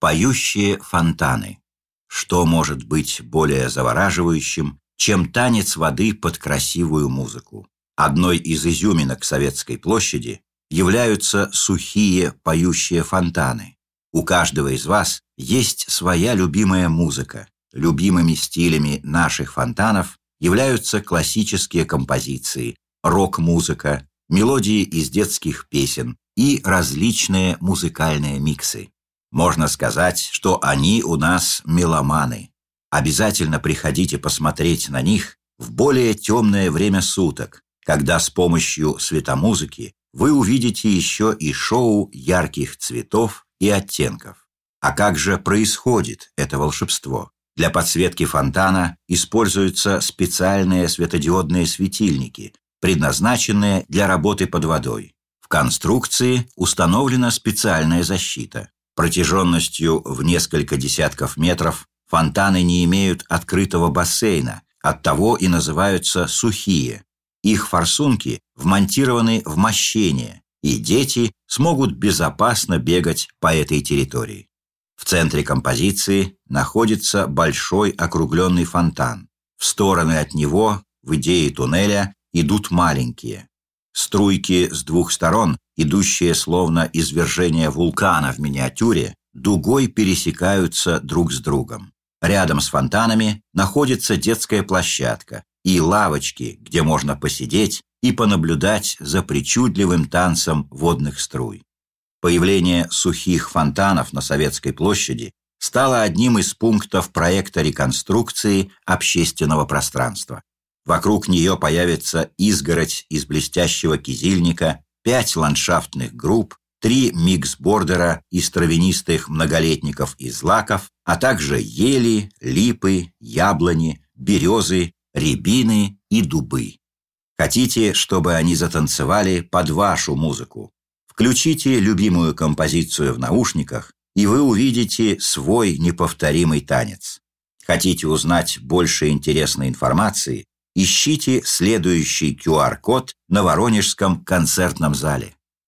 Поющие фонтаны. Что может быть более завораживающим, чем танец воды под красивую музыку? Одной из изюминок Советской площади являются сухие поющие фонтаны. У каждого из вас есть своя любимая музыка. Любимыми стилями наших фонтанов являются классические композиции, рок-музыка, мелодии из детских песен и различные музыкальные миксы. Можно сказать, что они у нас меломаны. Обязательно приходите посмотреть на них в более темное время суток, когда с помощью светомузыки вы увидите еще и шоу ярких цветов и оттенков. А как же происходит это волшебство? Для подсветки фонтана используются специальные светодиодные светильники, предназначенные для работы под водой. В конструкции установлена специальная защита. Протяженностью в несколько десятков метров фонтаны не имеют открытого бассейна, оттого и называются сухие. Их форсунки вмонтированы в мощение, и дети смогут безопасно бегать по этой территории. В центре композиции находится большой округленный фонтан. В стороны от него, в идее туннеля, идут маленькие. Струйки с двух сторон, идущие словно извержение вулкана в миниатюре, дугой пересекаются друг с другом. Рядом с фонтанами находится детская площадка и лавочки, где можно посидеть и понаблюдать за причудливым танцем водных струй. Появление сухих фонтанов на Советской площади стало одним из пунктов проекта реконструкции общественного пространства. Вокруг нее появится изгородь из блестящего кизильника, пять ландшафтных групп, три микс-бордера из травянистых многолетников и злаков, а также ели, липы, яблони, березы, рябины и дубы. Хотите, чтобы они затанцевали под вашу музыку? Включите любимую композицию в наушниках, и вы увидите свой неповторимый танец. Хотите узнать больше интересной информации? Ищите следующий QR-код на Воронежском концертном зале.